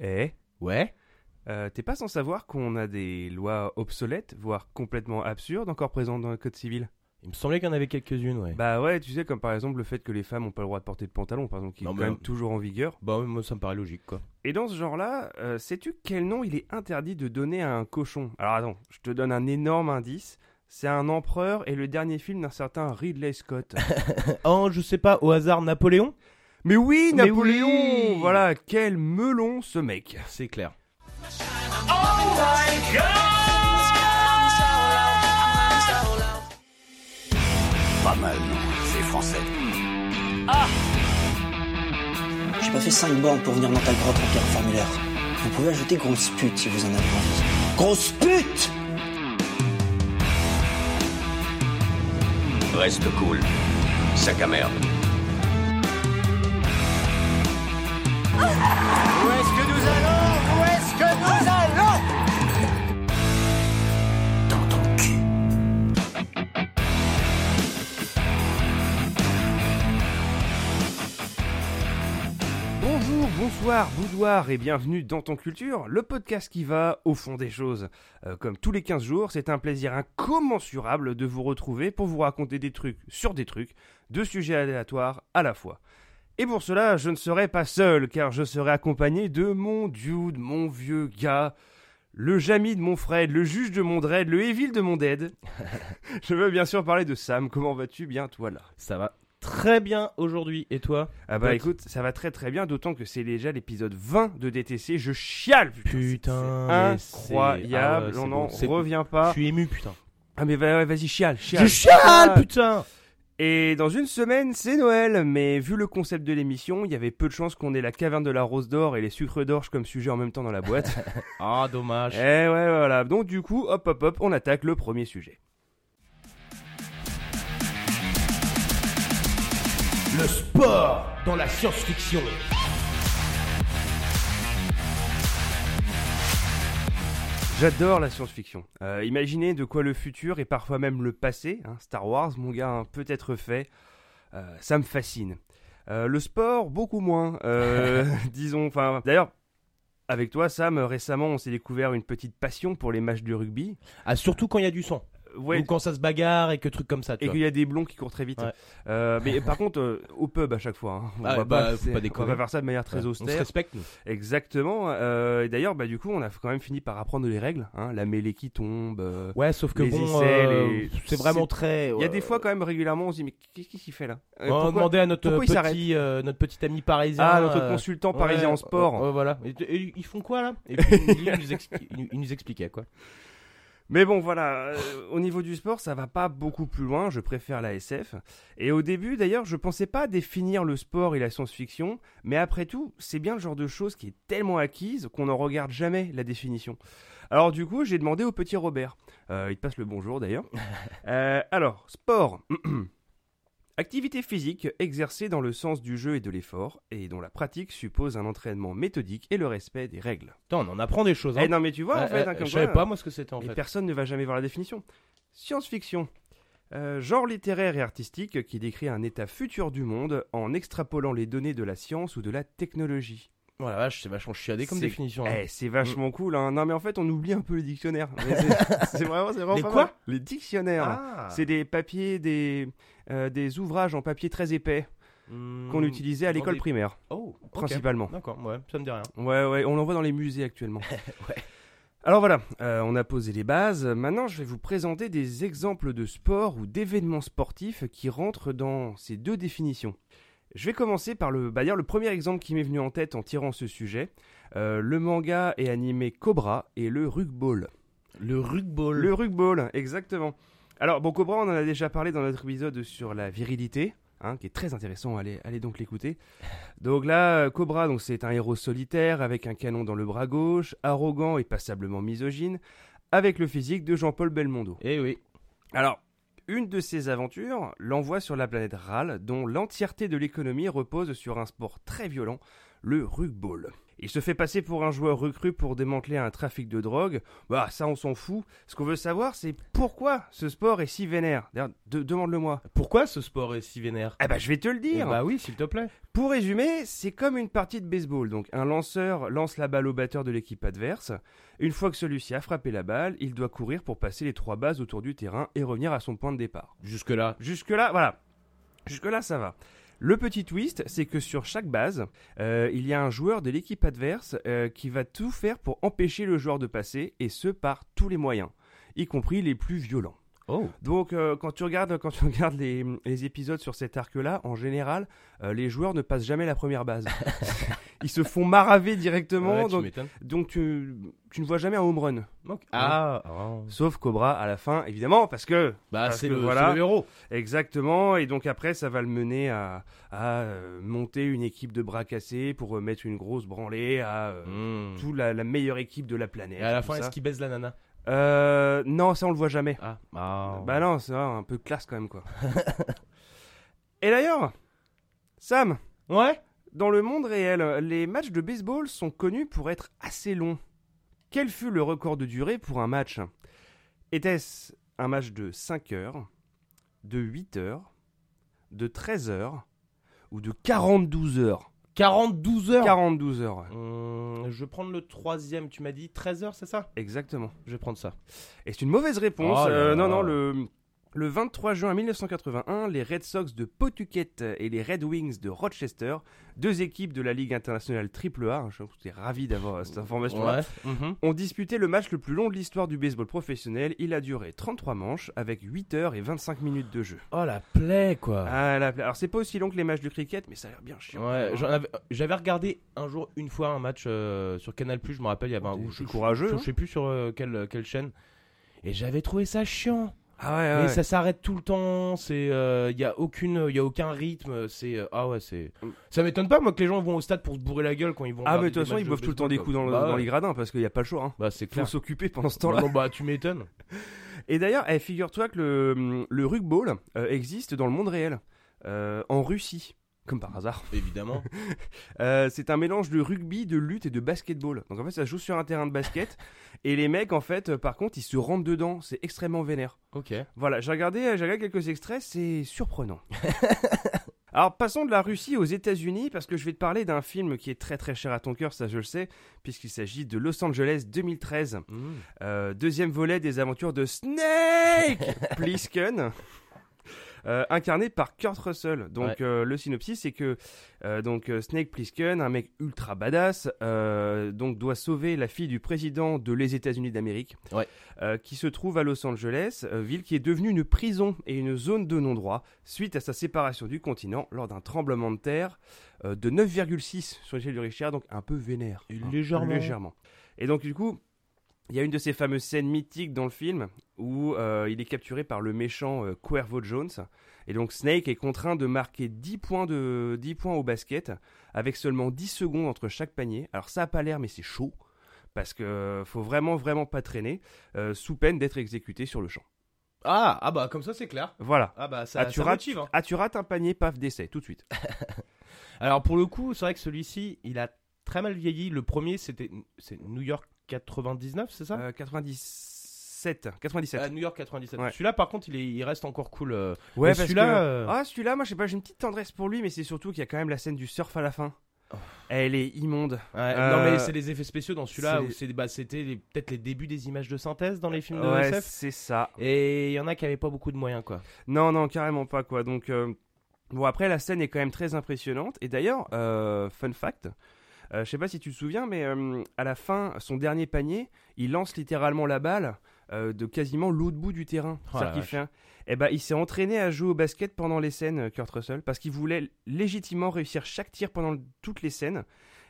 Eh Ouais euh, T'es pas sans savoir qu'on a des lois obsolètes, voire complètement absurdes, encore présentes dans le code civil? Il me semblait qu'il y en avait quelques-unes, ouais. Bah ouais, tu sais, comme par exemple le fait que les femmes ont pas le droit de porter de pantalon, par exemple, qui Non, est quand même toujours en vigueur. Bah, moi, ça me paraît logique, quoi. Et dans ce genre-là, euh, sais-tu quel nom il est interdit de donner à un cochon? Alors attends, je te donne un énorme indice. C'est un empereur et le dernier film d'un certain Ridley Scott. oh, je sais pas, au hasard, Napoléon? Mais oui, Mais Napoléon oui Voilà, quel melon ce mec C'est clair. Pas mal, non C'est français. J'ai pas fait 5 bornes pour venir dans ta grotte remplir un formulaire. Vous pouvez ajouter grosse pute si vous en avez envie. Grosse pute Reste cool. Sac à merde. Où est-ce que nous allons? Où est-ce que nous allons? Dans ton cul. Bonjour, bonsoir, boudoir et bienvenue dans ton culture, le podcast qui va au fond des choses. Euh, comme tous les 15 jours, c'est un plaisir incommensurable de vous retrouver pour vous raconter des trucs sur des trucs, deux sujets aléatoires à la fois. Et pour cela, je ne serai pas seul, car je serai accompagné de mon dude, mon vieux gars, le Jamy de mon Fred, le juge de mon Dread, le Evil de mon Dead. je veux bien sûr parler de Sam, comment vas-tu? Bien toi là Ça va très bien aujourd'hui. Et toi? Ah bah écoute, ça va très très bien, d'autant que c'est déjà l'épisode 20 de DTC. Je chiale, putain. Putain, c'est incroyable. ah ouais, on n'en revient Je pas. suis ému, putain. Ah mais vas-y, chiale, chiale. Je chiale, putain Et dans une semaine, c'est Noël, mais vu le concept de l'émission, il y avait peu de chances qu'on ait la caverne de la rose d'or et les sucres d'orge comme sujet en même temps dans la boîte. Ah, dommage. Eh ouais, voilà. Donc du coup, hop hop hop, on attaque le premier sujet. Le sport dans la science-fiction. J'adore la science-fiction. Euh, imaginez de quoi le futur et parfois même le passé, hein, Star Wars, mon gars, hein, peut être fait. Euh, ça me fascine. Euh, le sport, beaucoup moins. Disons, enfin, d'ailleurs, avec toi, Sam, récemment, on s'est découvert une petite passion pour les matchs de rugby. Ah, surtout quand il y a du sang. Ouais, Ou quand ça se bagarre et que trucs comme ça, tu et qu'il y a des blonds qui courent très vite. Ouais. Euh, mais par contre, euh, au pub à chaque fois. hein. On Ah, va bah, pas on faire ça de manière très Ouais. On se austère. respecte, nous. Exactement. Euh, et D'ailleurs, bah, du coup, on a quand même fini par apprendre les règles. Hein, la mêlée qui tombe. Ouais, sauf que Les bon, les- c'est vraiment très. Il y a des fois quand même régulièrement, on se dit mais qu'est-ce qu'il fait là? On demander à notre petit, notre petit ami parisien. Ah, notre consultant parisien en sport. voilà. Et, et ils font quoi là? Et puis il nous, expli- il nous- il nous expliquait quoi. Mais bon, voilà, euh, au niveau du sport, ça va pas beaucoup plus loin, je préfère la SF. Et au début, d'ailleurs, je pensais pas définir le sport et la science-fiction, mais après tout, c'est bien le genre de chose qui est tellement acquise qu'on n'en regarde jamais la définition. Alors du coup, j'ai demandé au petit Robert. Euh, il te passe le bonjour d'ailleurs. Euh, alors, sport. Activité physique exercée dans le sens du jeu et de l'effort, et dont la pratique suppose un entraînement méthodique et le respect des règles. On en apprend des choses. Hein. Eh non mais tu vois, en fait, euh, hein, comme je savais quoi, pas moi ce que c'était en et fait. personne ne va jamais voir la définition. Science-fiction. Euh, genre littéraire et artistique qui décrit un état futur du monde en extrapolant les données de la science ou de la technologie. Oh la vache, c'est vachement chiadé comme définition. hein. Eh, c'est vachement cool. Hein. Non mais en fait, on oublie un peu les dictionnaires. C'est- vraiment, c'est vraiment Les pas quoi mal. Les dictionnaires. Ah. C'est des papiers, des, euh, des ouvrages en papier très épais Hmm, qu'on utilisait à l'école des- primaire, Oh, principalement. D'accord, ouais, ça me dit rien. Ouais, ouais, on l'en voit dans les musées actuellement. Ouais. Alors voilà, euh, on a posé les bases. Maintenant, je vais vous présenter des exemples de sports ou d'événements sportifs qui rentrent dans ces deux définitions. Je vais commencer par le, bah, dire le premier exemple qui m'est venu en tête en tirant ce sujet. Euh, le manga et animé Cobra et le rugball. Le rugball. Le rugball, exactement. Alors, bon, Cobra, on en a déjà parlé dans notre épisode sur la virilité, hein, qui est très intéressant, allez, allez donc l'écouter. Donc là, Cobra, donc c'est un héros solitaire avec un canon dans le bras gauche, arrogant et passablement misogyne, avec le physique de Jean-Paul Belmondo. Eh oui. Alors, une de ces aventures l'envoie sur la planète Ral, dont l'entièreté de l'économie repose sur un sport très violent, le rugball. Il se fait passer pour un joueur recru pour démanteler un trafic de drogue. Bah, ça, on s'en fout. Ce qu'on veut savoir, c'est pourquoi ce sport est si vénère. D'ailleurs, de- demande-le-moi. Pourquoi ce sport est si vénère? Eh bah, je vais te le Eh dire. Bah oui, s'il te plaît. Pour résumer, c'est comme une partie de baseball. Donc, un lanceur lance la balle au batteur de l'équipe adverse. Une fois que celui-ci a frappé la balle, il doit courir pour passer les trois bases autour du terrain et revenir à son point de départ. Jusque-là. Jusque-là, voilà. Jusque-là, ça va. Le petit twist, c'est que sur chaque base, euh, il y a un joueur de l'équipe adverse euh, qui va tout faire pour empêcher le joueur de passer, et ce par tous les moyens, y compris les plus violents. Oh. Donc, euh, quand tu regardes, quand tu regardes les, les épisodes sur cet arc-là, en général, euh, les joueurs ne passent jamais la première base. Ils se font maraver directement, Ouais, donc tu, tu ne vois jamais un home run. Ok. Ah, ah. Sauf Cobra à la fin, évidemment, parce que Bah c'est le, voilà. le héros. Exactement, et donc après ça va le mener à, à, euh, monter une équipe de bras cassés pour euh, mettre une grosse branlée à euh, Hmm. tout la, la meilleure équipe de la planète. Et à la fin, est-ce qu'il baise la nana? Euh, non, ça on le voit jamais. Ah. ah. Bah non, c'est un peu classe quand même quoi. et d'ailleurs, Sam, Ouais? dans le monde réel, les matchs de baseball sont connus pour être assez longs. Quel fut le record de durée pour un match? Était-ce un match de 5 heures, de 8 heures, de 13 heures ou de 42 heures? 42 heures? 42 heures, ouais. Hum, Je vais prendre le troisième, tu m'as dit 13 heures, c'est ça? Exactement. Je vais prendre ça. Et c'est une mauvaise réponse. Oh là Euh, là. non, non, le, le 23 juin 1981, les Red Sox de Pawtucket et les Red Wings de Rochester, deux équipes de la Ligue internationale AAA, je suis ravi d'avoir euh, cette information-là, Ouais. Ont disputé le match le plus long de l'histoire du baseball professionnel. Il a duré 33 manches avec 8 heures et 25 minutes de jeu. Oh la plaie quoi. Ah, la- alors c'est pas aussi long que les matchs de cricket, mais ça a l'air bien chiant. Ouais, j'avais regardé un jour une fois un match euh, sur Canal je me rappelle, il y avait un où je, courageux, je, hein. je sais plus sur euh, quelle, quelle chaîne. Et j'avais trouvé ça chiant. Ah ouais, Mais ouais. ça s'arrête tout le temps, c'est il y a aucune il y a aucun rythme, c'est euh, ah ouais, c'est Mm. ça m'étonne pas moi que les gens vont au stade pour se bourrer la gueule quand ils vont Ah, mais de toute façon, ils de boivent tout le temps des coups dans, le-. Bah dans ouais. les gradins parce qu'il n'y a pas le choix. Hein. Bah c'est Faut clair. s'occuper pendant ce temps-là. Non, bah tu m'étonnes. Et d'ailleurs, eh, figure-toi que le, le rugball euh, existe dans le monde réel, euh, en Russie, comme par hasard. Évidemment. Euh, c'est un mélange de rugby, de lutte et de basketball. Donc en fait, ça joue sur un terrain de basket. et les mecs, en fait, euh, par contre, ils se rentrent dedans. C'est extrêmement vénère. OK. Voilà, j'ai regardé, euh, j'ai regardé quelques extraits, c'est surprenant. Alors passons de la Russie aux États-Unis parce que je vais te parler d'un film qui est très très cher à ton cœur, ça je le sais, puisqu'il s'agit de Los Angeles 2013. Mm. Euh, deuxième volet des aventures de Snake Plissken. Euh, incarné par Kurt Russell. Donc Ouais. euh, le synopsis c'est que euh, donc Snake Plissken, un mec ultra badass, euh, donc doit sauver la fille du président de les États-Unis d'Amérique, Ouais. euh, qui se trouve à Los Angeles, euh, ville qui est devenue une prison et une zone de non-droit suite à sa séparation du continent lors d'un tremblement de terre euh, de 9,6 sur l'échelle du Richter, donc un peu vénère. Et hein, légèrement. légèrement. Et donc du coup, il y a une de ces fameuses scènes mythiques dans le film où euh, il est capturé par le méchant euh, Cuervo Jones. Et donc Snake est contraint de marquer 10 points, de, 10 points au basket avec seulement 10 secondes entre chaque panier. Alors ça a pas l'air mais c'est chaud parce que euh, faut vraiment vraiment pas traîner euh, sous peine d'être exécuté sur le champ. Ah, ah bah comme ça c'est clair. Voilà. Ah bah ça, Ah, tu ça rates- motive, hein. Ah tu rates un panier, paf, décès tout de suite. Alors pour le coup, c'est vrai que celui-ci, il a très mal vieilli. Le premier, c'était c'est New York 99, c'est ça? Euh, 97. 97. Ah, New York 97. Ouais. Celui-là, par contre, il, est, il reste encore cool. euh. Ouais, Mais parce celui-là, que- euh, Ah, celui-là, moi, je sais pas, j'ai une petite tendresse pour lui, mais c'est surtout qu'il y a quand même la scène du surf à la fin. Elle est immonde. Ouais, Euh, Non, mais c'est les effets spéciaux dans celui-là où c'est- bah, c'était les- peut-être les débuts des images de synthèse dans les films de Ouais, SF. c'est ça. Et il y en a qui avaient pas beaucoup de moyens, quoi. Non, non, carrément pas, quoi. Donc, euh, bon, après, la scène est quand même très impressionnante. Et d'ailleurs, euh, fun fact, euh, je sais pas si tu te souviens, mais euh, à la fin, son dernier panier, il lance littéralement la balle euh, de quasiment l'autre bout du terrain. Oh qu'il fait un- Eh ben, il s'est entraîné à jouer au basket pendant les scènes, euh, Kurt Russell, parce qu'il voulait légitimement réussir chaque tir pendant toutes les scènes,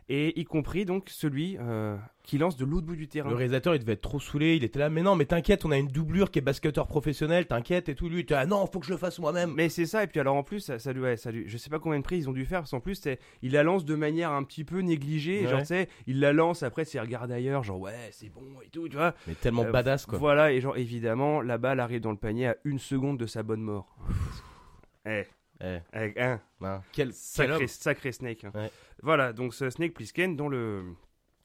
et y compris donc celui euh, qui lance de l'autre bout du terrain. Le réalisateur, il devait être trop saoulé. Il était là, mais non, mais t'inquiète, on a une doublure qui est basketteur professionnel, t'inquiète et tout. Lui, ah non, faut que je le fasse moi-même. Mais c'est ça, et puis alors en plus, ça, ça lui, ouais, ça lui- je sais pas combien de prix ils ont dû faire, parce qu'en plus, il la lance de manière un petit peu négligée, Ouais. genre tu sais, il la lance, après, c'est regarde ailleurs, genre ouais, c'est bon et tout, tu vois. Mais tellement Euh, badass, quoi. Voilà, et genre évidemment, la balle arrive dans le panier à une seconde de sa bonne mort. eh, Eh, Avec un ben, quel, sacré, Snake. hein. Ouais. Voilà, donc ce Snake Plissken dont le,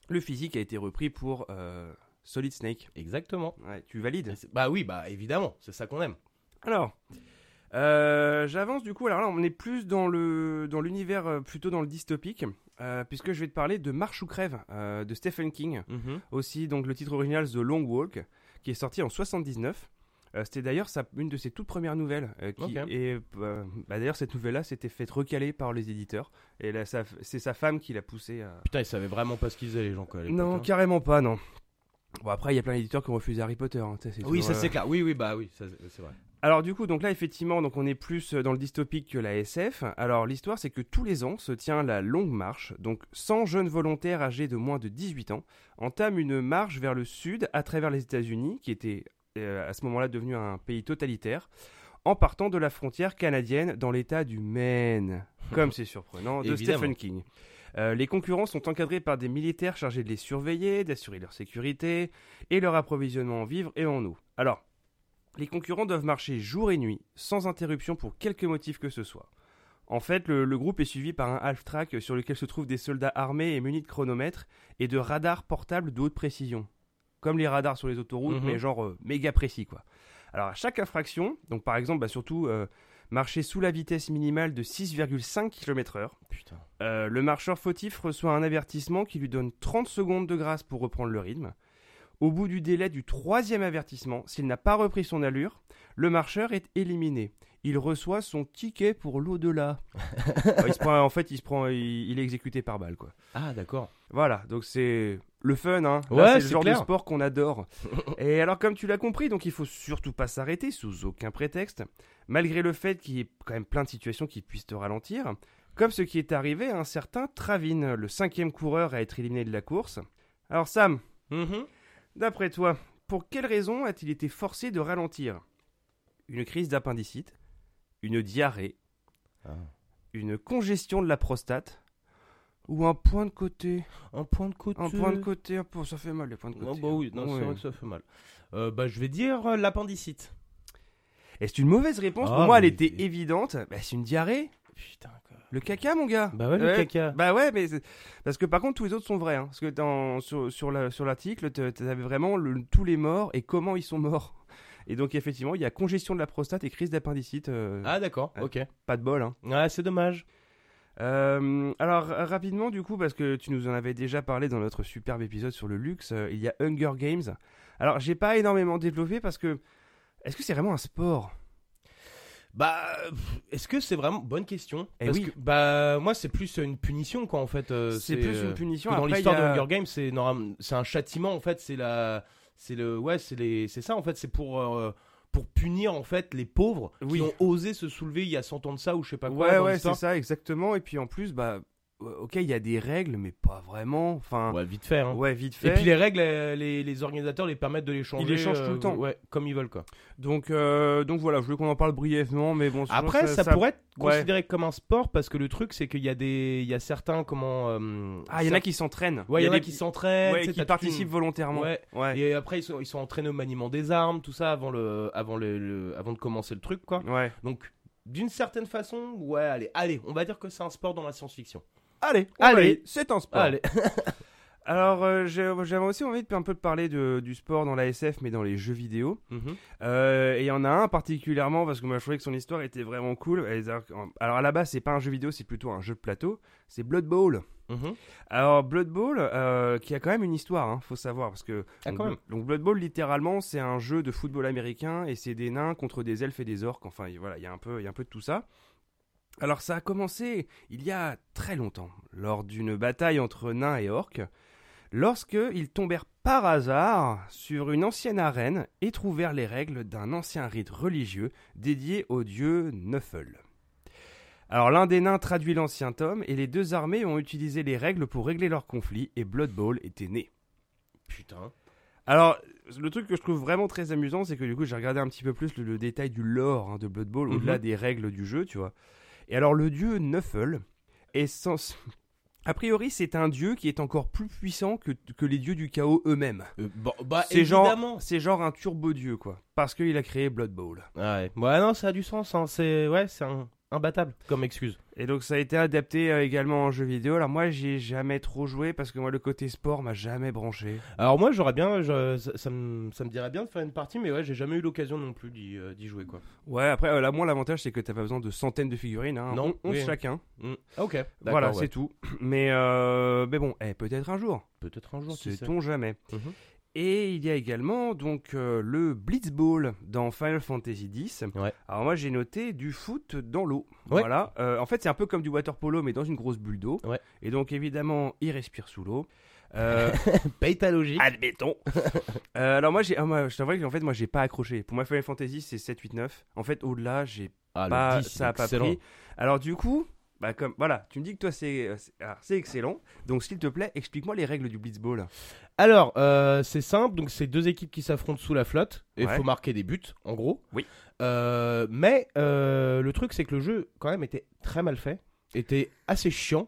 le physique a été repris pour euh, Solid Snake. Exactement. Ouais, tu valides? Bah oui, bah évidemment, c'est ça qu'on aime. Alors, euh, j'avance du coup. Alors là, on est plus dans le dans l'univers euh, plutôt dans le dystopique, euh, puisque je vais te parler de Marche ou crève euh, de Stephen King. Aussi, donc le titre original The Long Walk, qui est sorti en 79. Euh, C'était d'ailleurs une de ses toutes premières nouvelles. euh, qui. Et euh, bah, d'ailleurs, cette nouvelle-là s'était faite recaler par les éditeurs. Et là, c'est sa femme qui l'a poussé à. Putain, ils savaient vraiment pas ce qu'ils faisaient les gens quoi. Non, hein. carrément pas, non. Bon, après, il y a plein d'éditeurs qui ont refusé Harry Potter. hein, Oui, ça c'est clair. Oui, oui, bah oui, c'est vrai. Alors du coup, donc là effectivement, donc on est plus dans le dystopique que la SF. Alors l'histoire, c'est que tous les ans se tient la longue marche. Donc 100 jeunes volontaires âgés de moins de 18 ans entament une marche vers le sud à travers les États-Unis, qui était à ce moment-là devenu un pays totalitaire, en partant de la frontière canadienne dans l'État du Maine. Comme c'est surprenant, de Évidemment. Stephen King. Euh, les concurrents sont encadrés par des militaires chargés de les surveiller, d'assurer leur sécurité et leur approvisionnement en vivres et en eau. Alors, les concurrents doivent marcher jour et nuit, sans interruption pour quelque motif que ce soit. En fait, le, le groupe est suivi par un half-track sur lequel se trouvent des soldats armés et munis de chronomètres et de radars portables de haute précision. Comme les radars sur les autoroutes, Mhm. mais genre euh, méga précis, quoi. Alors, à chaque infraction, donc par exemple, bah, surtout euh, marcher sous la vitesse minimale de 6,5 km/h, Putain. euh, le marcheur fautif reçoit un avertissement qui lui donne 30 secondes de grâce pour reprendre le rythme. Au bout du délai du troisième avertissement, s'il n'a pas repris son allure, le marcheur est éliminé. Il reçoit son ticket pour l'au-delà. Ouais, il se prend- en fait, il, se prend, il, il est exécuté par balle, quoi. Ah d'accord. Voilà, donc c'est le fun, hein. Là, Ouais, c'est le genre clair. de sport qu'on adore. Et alors, comme tu l'as compris, donc il faut surtout pas s'arrêter sous aucun prétexte, malgré le fait qu'il y ait quand même plein de situations qui puissent te ralentir, comme ce qui est arrivé à un certain Travin, le cinquième coureur à être éliminé de la course. Alors Sam, Mhm. d'après toi, pour quelle raison a-t-il été forcé de ralentir? Une crise d'appendicite, une diarrhée, Ah. une congestion de la prostate, ou un point de côté Un point de côté. un point de côté, un point- ça fait mal les points de côté. Non, bah oui, non, Ouais. c'est vrai que ça fait mal. Euh, bah je vais dire euh, l'appendicite. Et c'est une mauvaise réponse? Ah, Pour moi, elle mais- était évidente. Bah, c'est une diarrhée. Putain quoi. Le caca, mon gars. Bah ouais, le caca. Bah ouais, mais c'est- parce que par contre, tous les autres sont vrais. hein. Parce que dans, sur, sur la- sur l'article, tu avais vraiment le- tous les morts et comment ils sont morts. Et donc, effectivement, il y a congestion de la prostate et crise d'appendicite. euh, Ah d'accord, Ouais. ok. Pas de bol. Hein. Ouais, c'est dommage. Euh, alors, ra- rapidement, du coup, parce que tu nous en avais déjà parlé dans notre superbe épisode sur le luxe, euh, il y a Hunger Games. Alors, j'ai pas énormément développé parce que. Est-ce que c'est vraiment un sport? Bah, est-ce que c'est vraiment bonne question Eh Parce oui. que bah moi c'est plus une punition quoi en fait. euh, C'est plus euh, une punition. dans l'histoire a- de Hunger Games, c'est un châtiment en fait. C'est la, c'est le, ouais, c'est les, c'est ça en fait. C'est pour euh, pour punir en fait les pauvres Oui. qui ont osé se soulever il y a 100 ans de ça ou je sais pas quoi. Ouais, ouais, c'est ça, exactement. Et puis en plus, bah, ok, il y a des règles, mais pas vraiment. Enfin, Ouais, vite fait. hein. ouais, vite fait. Et puis les règles, euh, les, les organisateurs les permettent de les changer. les changent tout le euh, temps. Ouais, comme ils veulent quoi. Donc, euh, donc voilà, je voulais qu'on en parle brièvement, mais bon. Après, ça, pourrait être ouais. considéré comme un sport parce que le truc c'est qu'il y a des, il y a certains comment. euh, Ah, il y en a qui s'entraînent. Ouais, il y en a des- qui s'entraînent, ouais, qui participent une- volontairement. Ouais. Ouais. Et après, ils sont, ils sont entraînés au maniement des armes, tout ça, avant, le, avant, le, le- avant de commencer le truc, quoi. Ouais. Donc, d'une certaine façon, ouais, allez, allez, on va dire que c'est un sport dans la science-fiction. Allez, Allez. c'est un sport. Allez. Alors, euh, j'avais aussi envie de un peu de parler de, du sport dans la SF, mais dans les jeux vidéo. Mhm. Euh, et il y en a un particulièrement parce que moi je trouvais que son histoire était vraiment cool. Alors à la base, c'est pas un jeu vidéo, c'est plutôt un jeu de plateau. C'est Blood Bowl. Mhm. Alors Blood Bowl, euh, qui a quand même une histoire, hein, faut savoir, parce que Ah, donc, quand même. donc Blood Bowl littéralement c'est un jeu de football américain et c'est des nains contre des elfes et des orques. Enfin voilà, il y a un peu, il y a un peu de tout ça. Alors ça a commencé il y a très longtemps, lors d'une bataille entre nains et orques, lorsque ils tombèrent par hasard sur une ancienne arène et trouvèrent les règles d'un ancien rite religieux dédié au dieu Nuffle. Alors l'un des nains traduit l'ancien tome et les deux armées ont utilisé les règles pour régler leur conflit et Blood Bowl était né. Putain. Alors le truc que je trouve vraiment très amusant c'est que du coup j'ai regardé un petit peu plus le, le détail du lore hein, de Blood Bowl Mhm. au-delà des règles du jeu, tu vois. Et alors le dieu Nuffle est sans... A priori c'est un dieu qui est encore plus puissant que, que les dieux du chaos eux-mêmes. Euh, bah, c'est genre, évidemment. c'est genre un turbo dieu quoi, parce qu'il a créé Blood Bowl. Ouais. ouais, non, ça a du sens. Hein. C'est, ouais, c'est un, imbattable comme excuse. Et donc ça a été adapté euh, également en jeu vidéo. Alors moi j'y ai jamais trop joué parce que moi le côté sport m'a jamais branché. Alors moi j'aurais bien, je- ça, ça me, ça me dirait bien de faire une partie, mais ouais, j'ai jamais eu l'occasion non plus d'y euh, jouer quoi. Ouais après euh, là moi l'avantage c'est que t'as pas besoin de centaines de figurines. Hein. Non, On- 11 oui. chacun. Mm. Ok, Voilà ouais. c'est tout. Mais mais bon, eh, peut-être un jour. Peut-être un jour, sait. Sait-on jamais. Mhm. Et il y a également donc euh, le Blitzball dans Final Fantasy X. Ouais. Alors moi j'ai noté du foot dans l'eau. Ouais. Voilà. Euh, en fait c'est un peu comme du water polo mais dans une grosse bulle d'eau. Ouais. Et donc évidemment il respire sous l'eau. Euh, Paye ta logique. admettons. Euh, alors moi j'ai, ah, moi, je t'avoue qu'en fait moi j'ai pas accroché. Pour moi Final Fantasy c'est 7, 8, 9. En fait au-delà j'ai Ah, pas, 10, ça a pas pris. Alors du coup. Bah comme voilà, tu me dis que toi c'est euh, c'est ah, c'est excellent. Donc s'il te plaît, explique-moi les règles du Blitzball. Alors, euh, c'est simple, donc c'est deux équipes qui s'affrontent sous la flotte, et il Ouais. faut marquer des buts, en gros. Oui. Euh, mais euh, le truc, c'est que le jeu, quand même, était très mal fait, était assez chiant,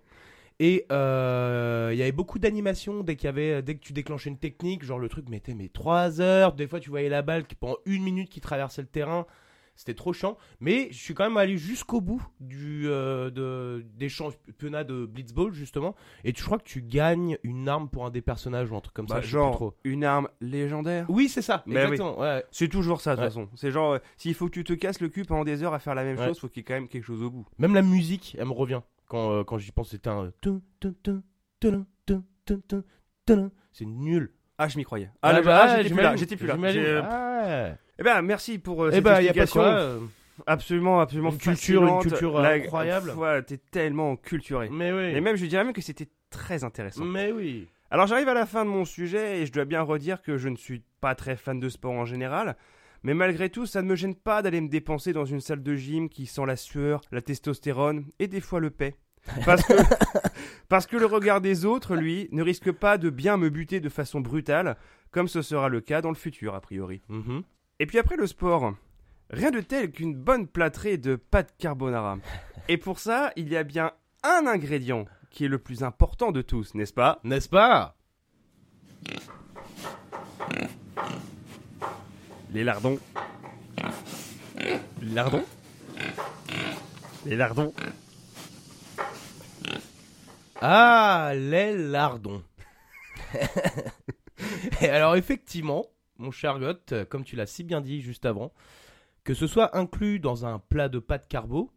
et euh, il y avait beaucoup d'animations dès qu'il y avait, dès que tu déclenchais une technique, genre le truc mettait mais 3 heures, des fois tu voyais la balle qui pendant une minute qui traversait le terrain. C'était trop chiant, mais je suis quand même allé jusqu'au bout du, euh, de, des championnats de Blitzball justement. Et tu crois que tu gagnes une arme pour un des personnages ou un truc comme Bah, ça? Je sais genre plus trop. une arme légendaire? Oui, c'est ça, oui. exactement. ouais. C'est toujours ça de toute Ouais. façon. C'est genre, euh, s'il faut que tu te casses le cul pendant des heures à faire la même Ouais. chose, faut qu'il y ait quand même quelque chose au bout. Même la musique, elle me revient. Quand, euh, quand j'y pense, c'était un. C'est nul. Ah, je m'y croyais. Ah, Ah, bah, ah, j'étais plus là, j'étais plus là. Ah. Eh ben, merci pour euh, Eh cette ben, y a pas de explication. quoi. euh, Absolument, absolument Une culture, une culture, euh, La- incroyable. Ouais, t'es tellement culturé. Mais oui. Et même, je dirais même que c'était très intéressant. Mais oui. Alors, j'arrive à la fin de mon sujet et je dois bien redire que je ne suis pas très fan de sport en général. Mais malgré tout, ça ne me gêne pas d'aller me dépenser dans une salle de gym qui sent la sueur, la testostérone et des fois le paix. Parce que, parce que le regard des autres, lui, ne risque pas de bien me buter de façon brutale, comme ce sera le cas dans le futur, a priori. Mhm. Et puis après le sport, rien de tel qu'une bonne plâtrée de pâtes carbonara. Et pour ça, il y a bien un ingrédient qui est le plus important de tous, n'est-ce pas? N'est-ce pas? Les lardons. Les lardons? Les lardons? Ah, les lardons. Et alors, effectivement, mon cher Goth, euh, comme tu l'as si bien dit juste avant, que ce soit inclus dans un plat de pâte carbo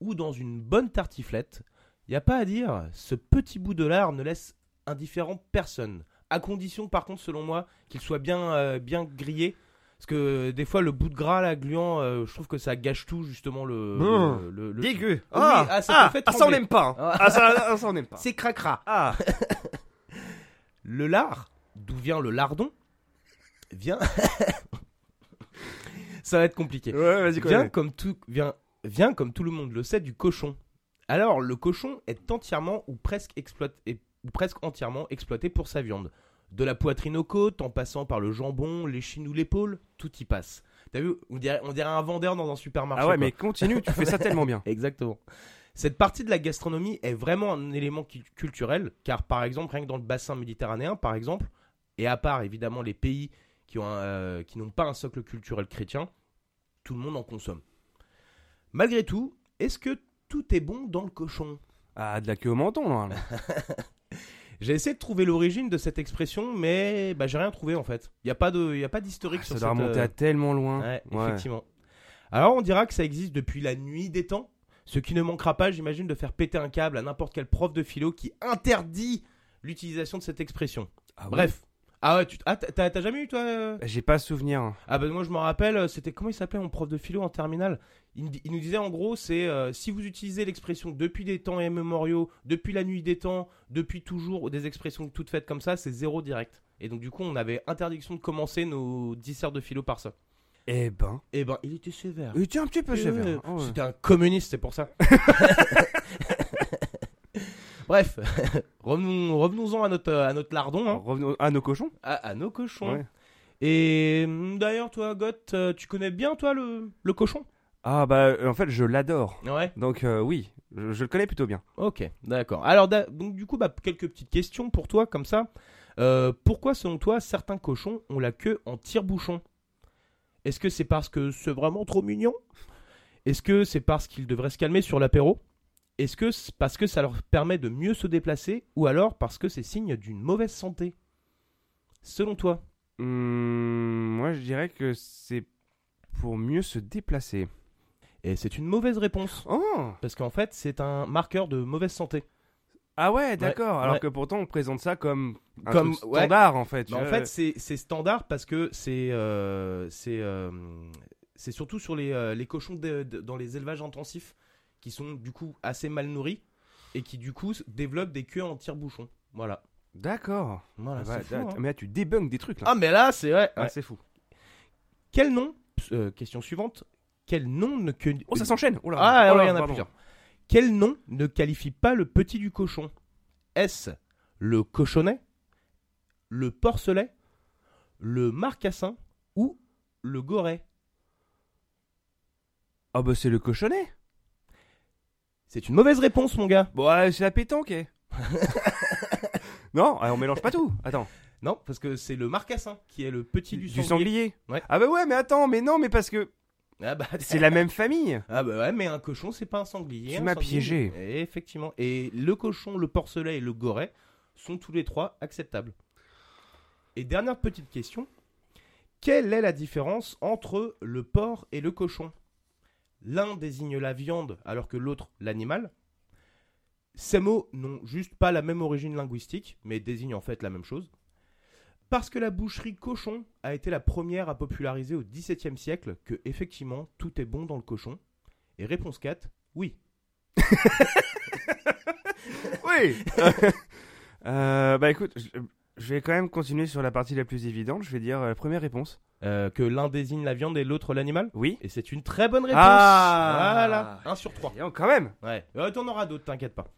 ou dans une bonne tartiflette, il n'y a pas à dire, ce petit bout de lard ne laisse indifférent personne. À condition, par contre, selon moi, qu'il soit bien, euh, bien grillé. Parce que des fois, le bout de gras, là, gluant, euh, je trouve que ça gâche tout, justement, le. Mmh. le, le- le- Dégueu. Ah, ah, ça ah, fait ah, ça on n'aime pas. hein. Ah. Ah, ça, ah, ça on n'aime pas. C'est cracra. Ah, Le lard, d'où vient le lardon, vient. Ça va être compliqué. ouais, vas-y, Vient quoi. comme, tout, vient, vient, comme tout le monde le sait, du cochon. Alors, le cochon est entièrement ou presque, exploité, ou presque entièrement exploité pour sa viande. De la poitrine aux côtes, en passant par le jambon, l'échine ou l'épaule, tout y passe. T'as vu, on dirait, on dirait un vendeur dans un supermarché. Ah ouais, quoi. mais continue, tu fais ça tellement bien. Exactement. Cette partie de la gastronomie est vraiment un élément culturel, car par exemple, rien que dans le bassin méditerranéen, par exemple, et à part évidemment les pays qui euh, qui n'ont pas un socle culturel chrétien, tout le monde en consomme. Malgré tout, est-ce que tout est bon dans le cochon? Ah, de la queue au menton, là. J'ai essayé de trouver l'origine de cette expression, mais bah, j'ai rien trouvé en fait. Il n'y a pas de, il y a pas d'historique Ça sur doit remonter euh, à tellement loin. Ouais, Ouais. effectivement. Alors on dira que ça existe depuis la nuit des temps, ce qui ne manquera pas, j'imagine, de faire péter un câble à n'importe quel prof de philo qui interdit l'utilisation de cette expression. Ah Bref. Ah ouais, tu ah, t'as t'as- jamais eu toi euh? J'ai pas souvenir. Ah bah moi je me rappelle, euh, c'était comment il s'appelait mon prof de philo en terminale? Il, nous disait en gros, c'est euh, si vous utilisez l'expression depuis des temps immémoriaux, depuis la nuit des temps, depuis toujours, ou des expressions toutes faites comme ça, c'est zéro direct. Et donc du coup on avait interdiction de commencer nos disserts de philo par ça. Eh ben. Et ben il était sévère. Il était un petit peu Euh, sévère. Ouais. C'était un communiste, c'est pour ça. Bref, revenons, revenons-en à notre, à notre lardon, hein. Revenons à nos cochons. à, à nos cochons. Ouais. Et hum, d'ailleurs, toi, Goth, euh, tu connais bien, toi, le, le cochon? Ah bah, euh, en fait, je l'adore. Ouais. Donc euh, oui, je, je le connais plutôt bien. Ok, d'accord. Alors, da- donc du coup, bah, quelques petites questions pour toi, comme ça. Euh, pourquoi, selon toi, certains cochons ont la queue en tire-bouchon? Est-ce que c'est parce que c'est vraiment trop mignon? Est-ce que c'est parce qu'ils devraient se calmer sur l'apéro? Est-ce que c'est parce que ça leur permet de mieux se déplacer Ou alors parce que c'est signe d'une mauvaise santé? Selon toi? Hum, moi, je dirais que c'est pour mieux se déplacer. Et c'est une mauvaise réponse. Oh Parce qu'en fait, c'est un marqueur de mauvaise santé. Ah ouais, d'accord. Alors ouais. que pourtant, on présente ça comme un Comme- truc ouais. standard, en fait. Mais en fait, c'est standard parce que c'est euh, c'est euh, c'est surtout sur les, euh, les cochons de- de- dans les élevages intensifs qui sont du coup assez mal nourris et qui du coup développent des queues en tire-bouchon. Voilà. D'accord. Voilà, Ah bah, fou, là, hein. Mais là, tu débunks des trucs, là. Ah mais là, c'est vrai. Ah, Ouais. c'est fou. Quel nom euh, Question suivante. Quel nom ne que Oh, ça s'enchaîne. Oh là. Ah Oh là, ouais, il y en a pardon. plusieurs. Quel nom ne qualifie pas le petit du cochon? Est-ce le cochonnet, le porcelet, le marcassin ou le goret? Ah bah, c'est le cochonnet. C'est une mauvaise réponse, mon gars. Bon, ouais, c'est la pétanque, eh. non, ah, on mélange pas tout. Attends. Non, parce que c'est le marcassin qui est le petit du Du sanglier. sanglier. Ouais. Ah bah ouais, mais attends, mais non, mais parce que Ah bah, c'est la même famille. Ah bah ouais, mais un cochon, c'est pas un sanglier. Tu un m'as sanglier- piégé. Et effectivement. Et le cochon, le porcelet et le goret sont tous les trois acceptables. Et dernière petite question. Quelle est la différence entre le porc et le cochon? L'un désigne la viande alors que l'autre l'animal. Ces mots n'ont juste pas la même origine linguistique, mais désignent en fait la même chose. Parce que la boucherie cochon a été la première à populariser au XVIIe siècle que effectivement tout est bon dans le cochon. Et réponse 4, oui. Oui. Euh, bah écoute, je, vais quand même continuer sur la partie la plus évidente. Je vais dire euh, la première réponse. Euh, que l'un désigne la viande et l'autre l'animal Oui. Et c'est une très bonne réponse. Ah Voilà, 1 sur 3. Et quand même. Ouais, euh, t'en auras d'autres, t'inquiète pas.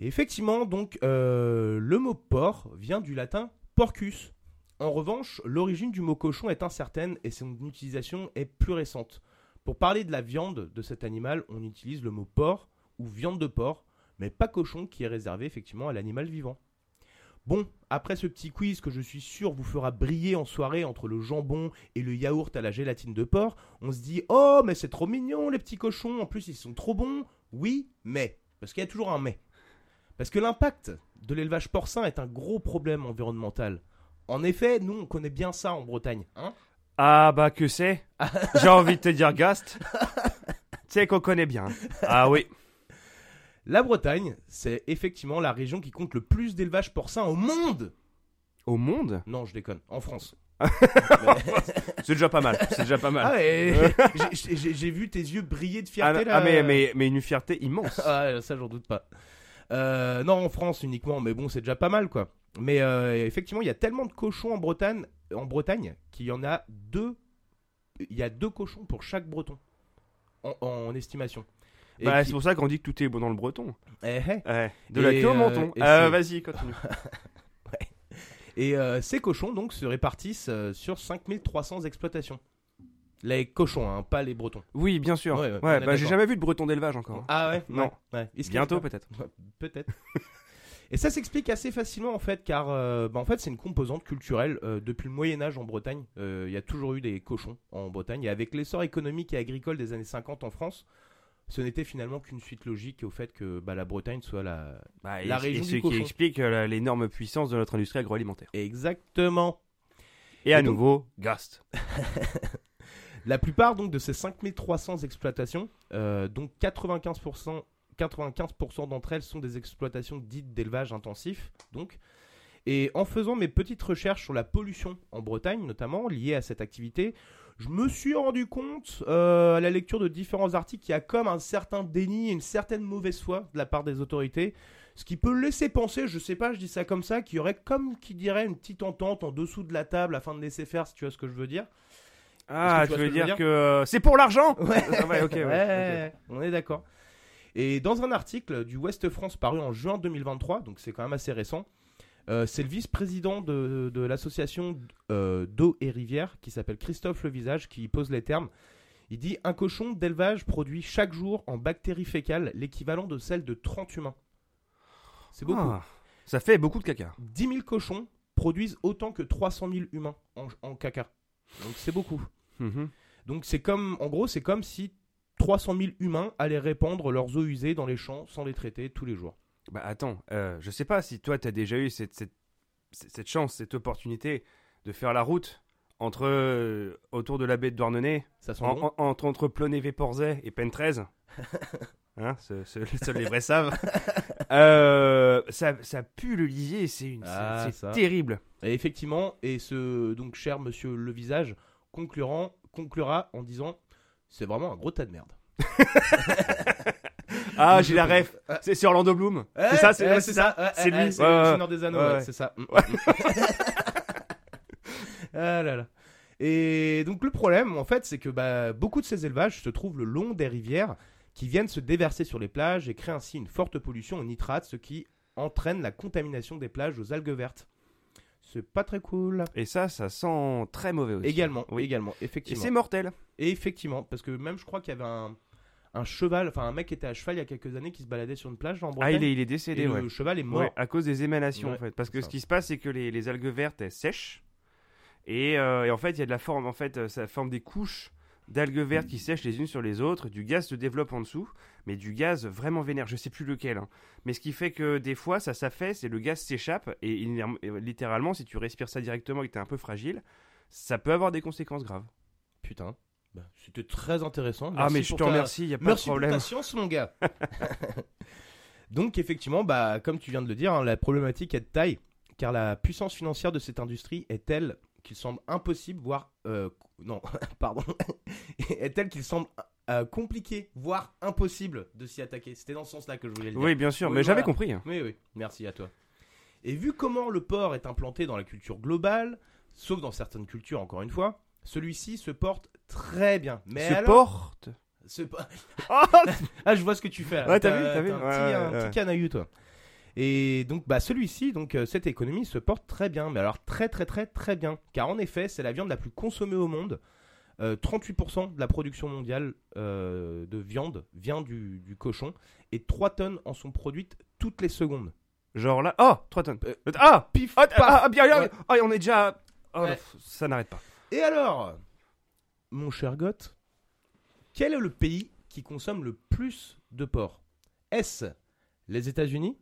Et effectivement, donc, euh, le mot porc vient du latin porcus. En revanche, l'origine du mot cochon est incertaine et son utilisation est plus récente. Pour parler de la viande de cet animal, on utilise le mot porc ou viande de porc, mais pas cochon qui est réservé effectivement à l'animal vivant. Bon, après ce petit quiz que je suis sûr vous fera briller en soirée entre le jambon et le yaourt à la gélatine de porc, on se dit Oh, mais c'est trop mignon les petits cochons, en plus ils sont trop bons. Oui, mais. Parce qu'il y a toujours un mais. Parce que l'impact de l'élevage porcin est un gros problème environnemental. En effet, nous on connaît bien ça en Bretagne. Hein Ah bah que c'est? J'ai envie de te dire Gast. tu sais qu'on connaît bien. Ah oui. La Bretagne, c'est effectivement la région qui compte le plus d'élevage porcin au monde. Au monde? Non, je déconne. En France. C'est déjà pas mal. C'est déjà pas mal. Ah ouais, j'ai- vu tes yeux briller de Ah, fierté là. ah, mais, mais, mais une fierté immense. Ah, ça, j'en doute pas. Euh, non, en France uniquement, mais bon, c'est déjà pas mal, quoi. Mais euh, effectivement, il y a tellement de cochons en Bretagne, en Bretagne qu'il y en a deux. Il y a deux cochons pour chaque breton, en, en estimation. Bah, qui- C'est pour ça qu'on dit que tout est bon dans le breton. Eh, eh. Ouais. De la queue au euh, menton. c'est- Vas-y, continue. Et euh, ces cochons, donc, se répartissent euh, sur 5300 exploitations. Les cochons, hein, pas les bretons. Oui, bien sûr. Ouais, Ouais, bah, j'ai jamais vu de breton d'élevage encore. Ah ouais Non. Ouais, Bientôt peut-être. Peut-être. Et ça s'explique assez facilement en fait, car euh, bah, en fait c'est une composante culturelle. Euh, depuis le Moyen Âge en Bretagne, euh, il y a toujours eu des cochons en Bretagne. Et avec l'essor économique et agricole des années 50 en France, ce n'était finalement qu'une suite logique au fait que bah, la Bretagne soit la... Bah, La et- région et du ce qui explique euh, la- l'énorme puissance de notre industrie agroalimentaire. Exactement. Et à donc- nouveau, Gast. La plupart donc de ces 5300 exploitations, euh, donc 95%, 95% d'entre elles sont des exploitations dites d'élevage intensif. Donc, et en faisant mes petites recherches sur la pollution en Bretagne, notamment liée à cette activité, je me suis rendu compte euh, à la lecture de différents articles qu'il y a comme un certain déni, une certaine mauvaise foi de la part des autorités. Ce qui peut laisser penser, je sais pas, je dis ça comme ça, qu'il y aurait comme qui dirait une petite entente en dessous de la table afin de laisser faire, si tu vois ce que je veux dire. Ah, tu veux dire dire que euh, c'est pour l'argent Ouais, Ah ouais, ok, ouais, Ouais, on est d'accord. Et dans un article du Ouest France paru en juin 2023, donc c'est quand même assez récent, euh, c'est le vice-président de, de l'association euh, d'eau et rivière qui s'appelle Christophe Le Visage qui pose les termes. Il dit Un cochon d'élevage produit chaque jour en bactéries fécales l'équivalent de celle de 30 humains. C'est beaucoup. Ah, ça fait beaucoup de caca. 10 000 cochons produisent autant que 300 000 humains en, en caca. Donc c'est beaucoup. Mhm. Donc c'est comme, en gros, c'est comme si 300 000 humains allaient répandre leurs eaux usées dans les champs sans les traiter tous les jours. Bah attends, euh, je sais pas si toi t'as déjà eu cette, cette, cette chance, cette opportunité de faire la route entre euh, autour de la baie de Douarnenez, Ça sent en- bon en- entre entre Ploné-Véporzay et Pen 13. Hein, ce, ce- seuls les vrais savent. Euh, ça, ça pue le lisier, c'est Ah, terrible. Et effectivement, et ce donc cher monsieur Le Visage conclura en disant c'est vraiment un gros tas de merde. Ah, j'ai la ref. C'est sur Orlando Bloom. C'est ça, c'est ça. c'est lui. c'est le des Anneaux, c'est ça. Mm. ah là là. Et donc le problème, en fait, c'est que bah, beaucoup de ces élevages se trouvent le long des rivières qui viennent se déverser sur les plages et créent ainsi une forte pollution aux nitrates, ce qui entraîne la contamination des plages aux algues vertes. C'est pas très cool. Et ça, ça sent très mauvais aussi. Également, Oui. également, Et effectivement. c'est mortel. Et effectivement, parce que même je crois qu'il y avait un, un cheval, enfin un mec qui était à cheval il y a quelques années qui se baladait sur une plage en Ah, Bretagne. il est, il est et décédé, le ouais. cheval est mort. Ouais, à cause des émanations Ouais, en fait. Parce que ce qui se passe, c'est que les, les algues vertes elles sèchent et, euh, et en fait il y a de la forme, en fait euh, ça forme des couches d'algues vertes qui sèchent les unes sur les autres. Du gaz se développe en dessous, mais du gaz vraiment vénère. Je sais plus lequel. hein. Mais ce qui fait que des fois ça s'affaisse et le gaz s'échappe et, il- et littéralement si tu respires ça directement et que t'es un peu fragile, ça peut avoir des conséquences graves. Putain, Bah, c'était très intéressant. ah Merci mais je te ta- remercie, y a pas Merci de problème. pour ta science, mon gars. Donc effectivement, bah, comme tu viens de le dire, hein, la problématique est de taille, car la puissance financière de cette industrie est telle qu'il semble impossible, voire euh, non, pardon, est telle qu'il semble euh, compliqué, voire impossible de s'y attaquer. C'était dans ce sens-là que je voulais le dire. Oui, bien sûr, Oui, mais j'avais compris. hein. Oui, oui, merci à toi. Et vu comment le porc est implanté dans la culture globale, sauf dans certaines cultures encore une fois, celui-ci se porte très bien. Mais Se alors- porte. se Oh, ah, je vois ce que tu fais. là. Ouais, t'as vu, t'as vu un, petit, ouais, un ouais. petit canaillou, toi. Et donc, bah, celui-ci, donc euh, cette économie se porte très bien, mais alors très très très très bien, car en effet, c'est la viande la plus consommée au monde. Euh, 38% de la production mondiale euh, de viande vient du, du cochon, et 3 tonnes en sont produites toutes les secondes. Genre là. Oh, 3 tonnes. Euh, ah, Pif, ah, ah, ah, bien, bien. Ouais. Ah, on est déjà. Oh, Ouais. ça n'arrête pas. Et alors, mon cher Goth, quel est le pays qui consomme le plus de porc? Est-ce les États-Unis?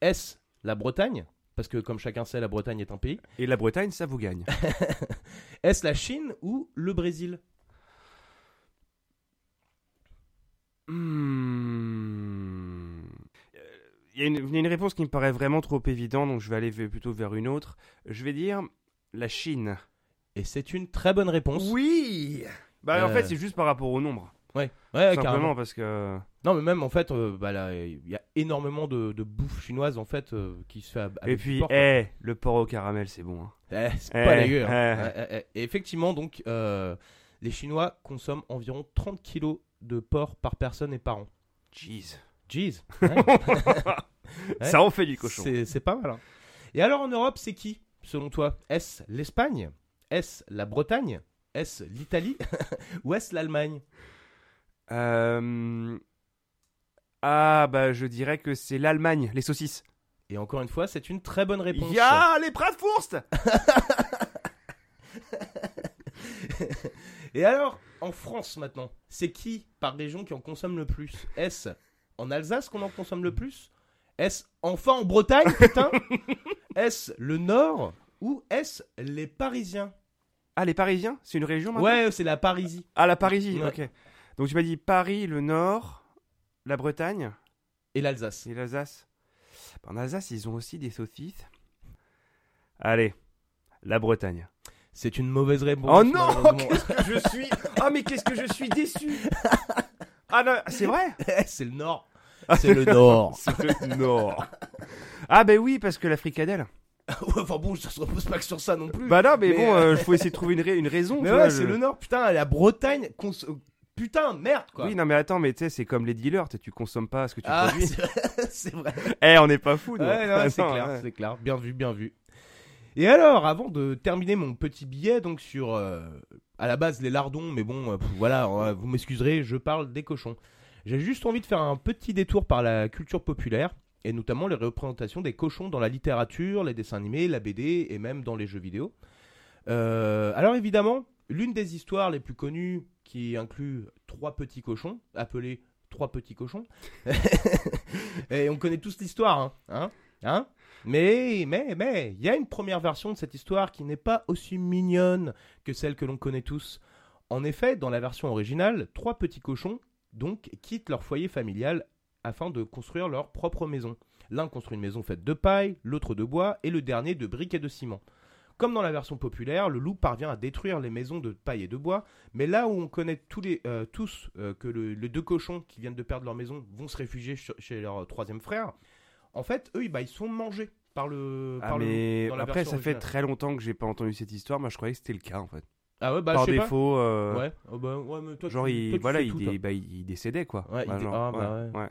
Est-ce la Bretagne? Parce que comme chacun sait, la Bretagne est un pays. Et la Bretagne, ça vous gagne. Est-ce la Chine ou le Brésil? Hmm. Euh, Il y, a une- il y a une réponse qui me paraît vraiment trop évidente, donc je vais aller plutôt vers une autre. Je vais dire la Chine. Et c'est une très bonne réponse. Oui Bah en Euh. fait, c'est juste par rapport au nombre. Ouais, ouais Simplement carrément. parce que. Non, mais même en fait, euh, bah, là, il y a énormément de, de bouffe chinoise en fait euh, qui se fait ab- Et avec du puis, porc, eh, le porc au caramel, c'est bon. hein. Eh, c'est Eh, pas dégueu. hein. Et effectivement, donc, euh, les Chinois consomment environ 30 kilos de porc par personne et par an. Jeez. Jeez. Ouais. Ouais. Ça en fait du cochon. C'est c'est pas mal. hein. Et alors en Europe, c'est qui, selon toi? Est-ce l'Espagne? Est-ce la Bretagne? Est-ce l'Italie? Ou est-ce l'Allemagne? Euh, Ah, bah je dirais que c'est l'Allemagne, les saucisses. Et encore une fois, c'est une très bonne réponse. Ya, les Bratwurst Et alors, en France maintenant, c'est qui par région qui en consomme le plus? Est-ce en Alsace qu'on en consomme le plus? Est-ce enfin en Bretagne, putain? Est-ce le Nord Ou est-ce les Parisiens? Ah, les Parisiens C'est une région maintenant Ouais, c'est la Parisie. Ah, la Parisie, Ouais. ok. Donc tu m'as dit Paris, le Nord, la Bretagne Et l'Alsace. et l'Alsace. Bah, En Alsace, ils ont aussi des saucisses. Allez, la Bretagne. C'est une mauvaise réponse. Oh non que je suis Ah, mais qu'est-ce que je suis déçu Ah non, c'est vrai c'est le Nord. C'est le Nord. C'est le Nord. Ah, ben oui, parce que la fricadelle. Ouais, enfin bon, ça se repose pas que sur ça non plus. Bah non, mais, Mais, bon, euh, il faut essayer de trouver une, rai- une raison. mais ouais, c'est le Nord. Putain, la Bretagne. cons- euh, Putain, merde quoi. Oui, non, mais attends, mais tu sais, c'est comme les dealers, tu consommes pas ce que tu ah, produis. c'est vrai, c'est vrai. Eh, on n'est pas fous. Ouais, non, c'est clair, ouais. c'est clair. Bien vu, bien vu. Et alors, avant de terminer mon petit billet, donc sur euh, à la base les lardons, mais bon, euh, voilà, euh, vous m'excuserez, je parle des cochons. J'ai juste envie de faire un petit détour par la culture populaire et notamment les représentations des cochons dans la littérature, les dessins animés, la BD et même dans les jeux vidéo. Euh, alors évidemment, l'une des histoires les plus connues qui inclut trois petits cochons, appelés trois petits cochons. et on connaît tous l'histoire, hein, hein, hein mais, mais, mais, il y a une première version de cette histoire qui n'est pas aussi mignonne que celle que l'on connaît tous. En effet, dans la version originale, trois petits cochons, donc, quittent leur foyer familial afin de construire leur propre maison. L'un construit une maison faite de paille, l'autre de bois, et le dernier de briques et de ciment. Comme dans la version populaire, le loup parvient à détruire les maisons de paille et de bois, mais là où on connaît tous, les, euh, tous euh, que le- les deux cochons qui viennent de perdre leur maison vont se réfugier ch- chez leur troisième frère, en fait, eux, bah, ils sont mangés par le, Ah, par mais dans la après, ça fait très longtemps que j'ai pas entendu cette histoire. Moi, je croyais que c'était le cas en fait. Ah ouais, bah Par je sais pas. défaut, euh, Ouais, oh, bah, ouais, mais toi, genre, tu, il, toi, voilà, il, tout, dé- bah, il, décédait quoi. Ouais, il dé- genre, ah, ouais. ouais.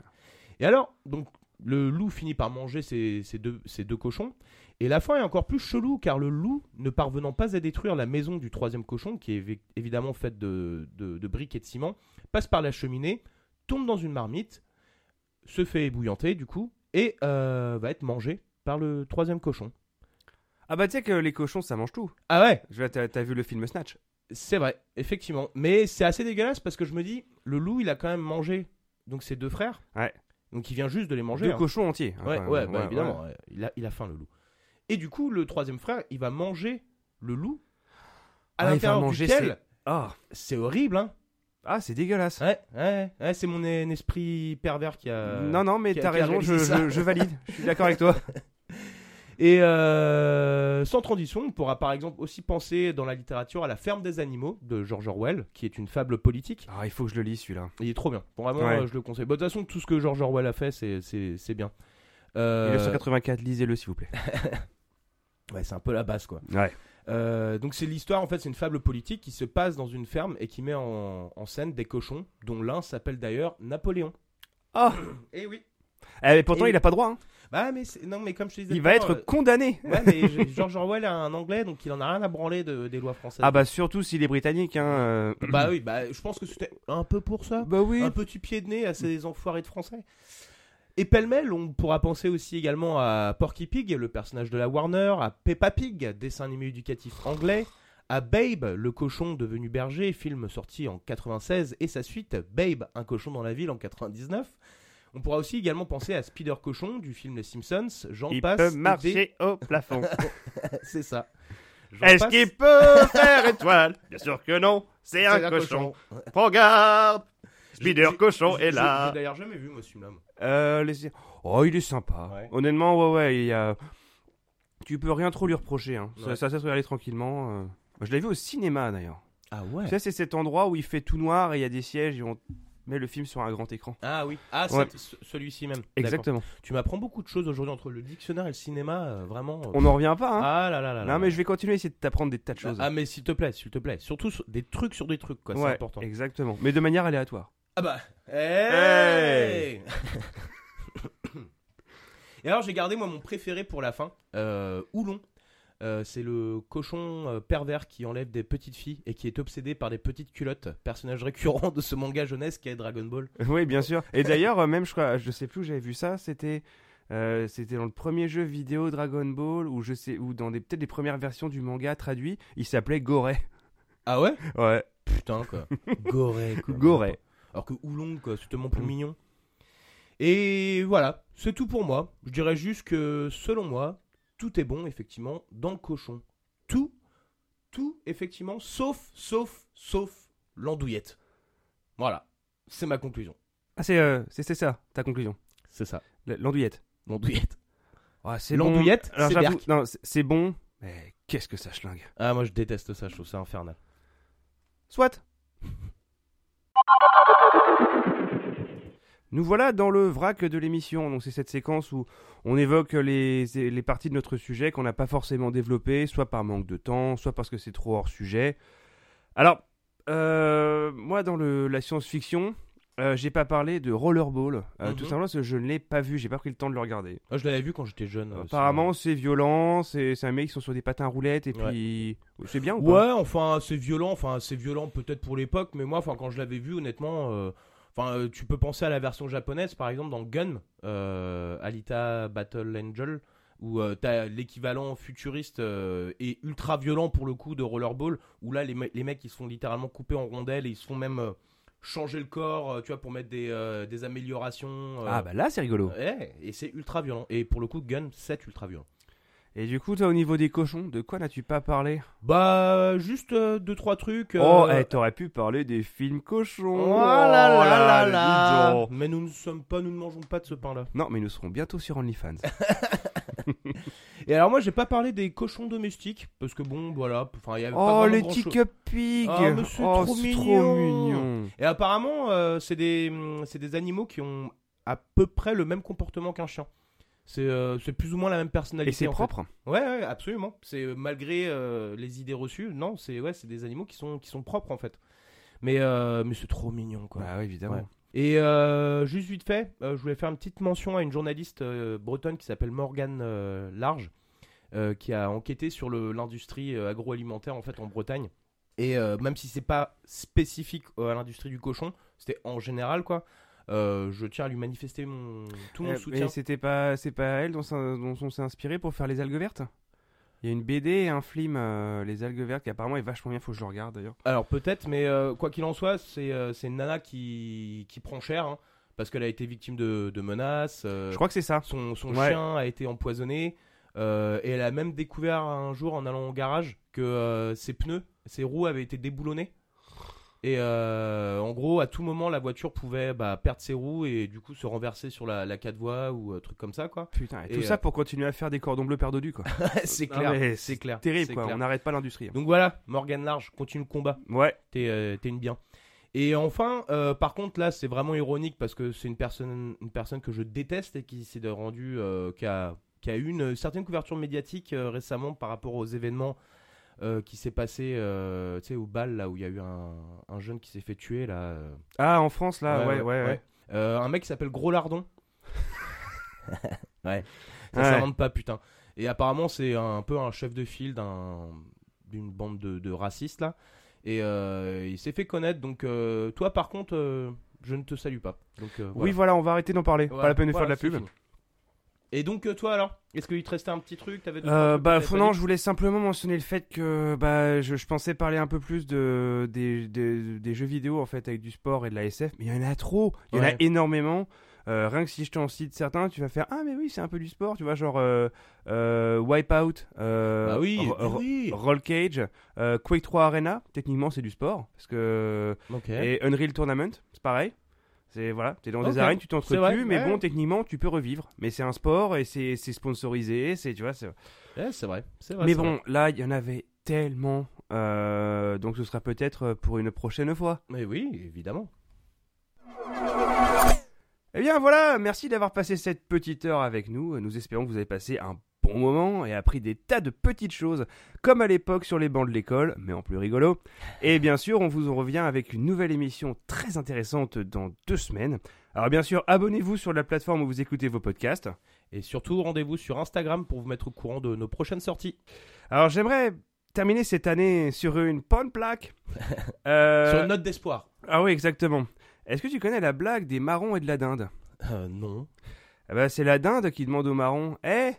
Et alors, donc, le loup finit par manger ces, ces deux, cochons. Et la fin est encore plus chelou, car le loup, ne parvenant pas à détruire la maison du troisième cochon, qui est évi- évidemment faite de, de- de briques et de ciment, passe par la cheminée, tombe dans une marmite, se fait ébouillanter du coup, et euh, va être mangé par le troisième cochon. Ah bah tu sais que les cochons ça mange tout. Ah ouais, t'as vu le film Snatch c'est vrai, effectivement. Mais c'est assez dégueulasse parce que je me dis, le loup, il a quand même mangé donc ses deux frères. Ouais. Donc il vient juste de les manger. Deux hein. cochons entiers. hein, Ouais, quand même. ouais, bah, Ouais, évidemment. ouais. ouais. Il, a, il a faim, le loup. Et du coup, le troisième frère, il va manger le loup. À Ah, l'intérieur manger duquel, Ah, c'est horrible, hein. ah c'est dégueulasse. Ouais, ouais, ouais, c'est mon e- esprit pervers qui a. non, non, mais t'as raison, je valide. Je suis d'accord avec toi. Et euh, sans transition, on pourra par exemple aussi penser dans la littérature à La ferme des animaux de George Orwell, qui est une fable politique. Ah, il faut que je le lise celui-là. Il est trop bien. Bon, vraiment, Ouais. euh, je le conseille. Bon, de toute façon, tout ce que George Orwell a fait, c'est- bien. Euh, 1984, lisez-le s'il vous plaît. Ouais, c'est un peu la base, quoi. Ouais. Euh, donc c'est l'histoire, en fait, c'est une fable politique qui se passe dans une ferme et qui met en, en scène des cochons, dont l'un s'appelle d'ailleurs Napoléon. Ah Et oui. Eh, mais pourtant, Et- il a pas droit. hein. Bah mais non mais comme je te disais. Il va être condamné. euh, Ouais mais George Orwell a un anglais donc il en a rien à branler de- des lois françaises. Ah bah surtout s'il est britannique. Hein, euh. Bah oui bah je pense que c'était un peu pour ça. Bah oui. Un petit pied de nez à ces enfoirés de français. Et pêle-mêle, on pourra penser aussi également à Porky Pig, le personnage de la Warner, à Peppa Pig, dessin animé éducatif anglais, à Babe, le cochon devenu berger, film sorti en 96, et sa suite, Babe, un cochon dans la ville en 99. On pourra aussi également penser à Spider Cochon du film Les Simpsons, J'en Il passe. peut des- marcher au plafond. C'est ça. J'en Est-ce passe qu'il peut faire étoile? Bien sûr que non. C'est un cochon. Regarde. Spider J'ai- Cochon j'ai- est j'ai- là. J'ai d'ailleurs jamais vu, moi, ce film-là. moi. Euh, les- Oh, il est sympa. Ouais. Honnêtement, ouais, ouais, il y a... Tu peux rien trop lui reprocher. Hein. Ouais. Ça, ça se regarder tranquillement. euh. Je l'ai vu au cinéma d'ailleurs. Ah ouais Tu sais, c'est cet endroit où il fait tout noir et il y a des sièges et on met le film sur un grand écran. Ah oui. Ah, Ouais. celui-ci même. Exactement. Tu m'apprends beaucoup de choses aujourd'hui entre le dictionnaire et le cinéma, euh, vraiment. euh, On n'en revient pas. Hein. Ah là là là là. non, mais je vais continuer à essayer de t'apprendre des tas de choses. Ah mais s'il te plaît, s'il te plaît. Surtout sur- des trucs sur des trucs, quoi. C'est important. exactement. Mais de manière aléatoire. Ah bah. Hey Et alors j'ai gardé moi mon préféré pour la fin, euh, Oulon. Euh, c'est le cochon euh, pervers qui enlève des petites filles et qui est obsédé par des petites culottes, personnage récurrent de ce manga jeunesse qui est Dragon Ball. oui, bien sûr. Et d'ailleurs, euh, même, je crois, je sais plus où j'avais vu ça, c'était. c'était dans le premier jeu vidéo Dragon Ball ou je sais ou dans des peut-être les premières versions du manga traduit, il s'appelait Goré. Ah ouais? Ouais. Putain quoi. Goré quoi. Goré. Alors que Oulong, quoi, c'est tellement plus mignon. Et voilà, c'est tout pour moi. Je dirais juste que, selon moi, tout est bon, effectivement, dans le cochon. Tout, tout, effectivement, sauf, sauf, sauf l'andouillette. Voilà, c'est ma conclusion. Ah c'est euh, c'est c'est ça ta conclusion. C'est ça, L'andouillette. l'andouillette. Ah, c'est L'andouillette, bon. Alors, c'est j'avoue, Berk. non, c'est- c'est bon. Mais qu'est-ce que ça schlingue. Ah, moi je déteste ça, je trouve ça infernal. Soit. Nous voilà dans le vrac de l'émission. Donc c'est cette séquence où on évoque les, les parties de notre sujet qu'on n'a pas forcément développées, soit par manque de temps, soit parce que c'est trop hors sujet. Alors, euh, moi dans le, la science-fiction, euh, j'ai pas parlé de Rollerball. Euh, Mhm. Tout simplement parce que je ne l'ai pas vu, j'ai pas pris le temps de le regarder. Moi je l'avais vu quand j'étais jeune. euh, Apparemment c'est violent, c'est un mec qui sont sur des patins roulettes et Ouais. puis... C'est bien ou pas? Ouais, enfin, c'est violent. Enfin, c'est violent peut-être pour l'époque, mais moi, enfin, quand je l'avais vu, honnêtement, enfin, euh, tu peux penser à la version japonaise, par exemple, dans Gun, euh, Alita Battle Angel, où euh, t'as l'équivalent futuriste euh, et ultra violent pour le coup de Rollerball, où là, les, me- les mecs, ils se font littéralement couper en rondelles et ils se font même euh, changer le corps, tu vois, pour mettre des, des améliorations. Ah bah là c'est rigolo. ouais, et c'est ultra violent. Et pour le coup, Gun, c'est ultra violent. Et du coup toi au niveau des cochons, de quoi n'as-tu pas parlé? Bah, juste euh, deux, trois trucs. Oh, euh, eh, t'aurais pu parler des films cochons. Oh là Oh là là dis là donc. Mais nous ne sommes pas, nous ne mangeons pas de ce pain-là. Non, mais nous serons bientôt sur OnlyFans. Et alors moi, j'ai pas parlé des cochons domestiques parce que bon, voilà, enfin il y avait pas oh, les. Tick Pig Ah, mais c'est Oh, trop mignon. mignon. Et apparemment, euh, c'est des, c'est des animaux qui ont à peu près le même comportement qu'un chien. C'est euh, plus ou moins la même personnalité. Et c'est fait. propre Ouais, ouais, absolument. C'est euh, malgré euh, les idées reçues, non, c'est ouais, c'est des animaux qui sont qui sont propres en fait. Mais euh, mais c'est trop mignon quoi. Bah oui, évidemment. Ouais. Et juste vite fait, je voulais faire une petite mention à une journaliste bretonne qui s'appelle Morgane Large, qui a enquêté sur l'industrie agroalimentaire en fait en Bretagne. Et même si c'est pas spécifique à l'industrie du cochon, c'était en général quoi. Euh, je tiens à lui manifester mon, tout mon Euh, soutien. Mais c'était pas, c'est pas elle dont, on s'est inspiré pour faire les algues vertes? Il y a une BD et un film, euh, les algues vertes, qui apparemment est vachement bien, faut que je le regarde d'ailleurs. Alors peut-être, mais euh, quoi qu'il en soit, c'est euh, c'est une nana qui, qui prend cher, hein, parce qu'elle a été victime de, de menaces. Je crois que c'est ça. son, son Ouais. chien a été empoisonné. et elle a même découvert un jour en allant au garage que ses pneus, ses roues avaient été déboulonnés. Et euh, en gros, à tout moment, la voiture pouvait bah, perdre ses roues et du coup se renverser sur la, la 4 voies ou euh, truc comme ça, quoi. Putain, et, Et, tout euh, ça pour continuer à faire des cordons bleus perdus, quoi. c'est clair, c'est clair. Terrible, quoi. clair. On n'arrête pas l'industrie. hein. Donc voilà, Morgan Large, continue le combat. Ouais. T'es une bien. Et enfin, par contre, là, c'est vraiment ironique parce que c'est une personne, une personne que je déteste et qui s'est rendu, euh, qui, a, qui a eu une certaine couverture médiatique récemment par rapport aux événements euh, qui s'est passé, euh, tu sais, au bal là où il y a eu un, un jeune qui s'est fait tuer là. euh. Ah, en France, là, ouais, ouais, ouais. Euh, un mec qui s'appelle Gros Lardon. ouais. Ça Ouais. s'invente pas, putain. Et apparemment, c'est un peu un chef de file d'un d'une bande de, de racistes là. Et euh, il s'est fait connaître. Donc, euh, toi, par contre, euh, je ne te salue pas. Donc, euh, Oui, voilà. on va arrêter d'en parler. Voilà. Pas la peine de Voilà, faire de la pub. fini. Et donc, euh, toi alors Est-ce qu'il te restait un petit truc? Trois Euh, bah non, je voulais simplement mentionner le fait que bah je, je pensais parler un peu plus de des, des, des jeux vidéo en fait avec du sport et de la SF, mais il y en a trop, il y en a énormément. Euh, rien que si je t'en cite certains, tu vas faire ah mais oui c'est un peu du sport, tu vois genre euh, euh, Wipeout, Bah oui, oui. Roll Cage, Quake 3 Arena, techniquement c'est du sport parce que et Unreal Tournament, c'est pareil. C'est voilà, t'es dans des arènes, tu t'entretues, mais ouais. bon techniquement tu peux revivre. Mais c'est un sport et c'est sponsorisé, c'est tu vois c'est Ouais, c'est vrai. C'est vrai. mais bon, vrai. là, il y en avait tellement. euh, donc ce sera peut-être pour une prochaine fois. Mais oui, évidemment. Eh bien voilà, merci d'avoir passé cette petite heure avec nous. Nous espérons que vous avez passé un bon moment et appris des tas de petites choses, comme à l'époque sur les bancs de l'école, mais en plus rigolo. Et bien sûr, on vous en revient avec une nouvelle émission très intéressante dans deux semaines. Alors bien sûr, abonnez-vous sur la plateforme où vous écoutez vos podcasts. Et surtout, rendez-vous sur Instagram pour vous mettre au courant de nos prochaines sorties. Alors j'aimerais terminer cette année sur une bonne plaque. Euh, Sur une note d'espoir. Ah oui, exactement. Est-ce que tu connais la blague des marrons et de la dinde? Euh, non. Bah, c'est la dinde qui demande aux marrons Eh,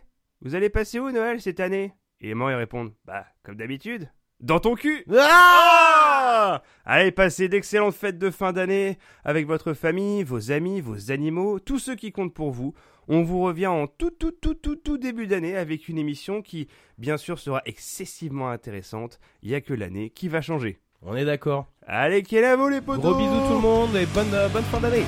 vous allez passer où Noël cette année? Et les marrons ils répondent Bah, comme d'habitude, dans ton cul Ah Allez, passez d'excellentes fêtes de fin d'année avec votre famille, vos amis, vos animaux, tous ceux qui comptent pour vous. On vous revient en tout, tout, tout, tout, tout début d'année avec une émission qui, bien sûr, sera excessivement intéressante. Il n'y a que l'année qui va changer. On est d'accord. Allez, quel avo les potos Gros bisous tout le monde et bonne, euh, bonne fin d'année.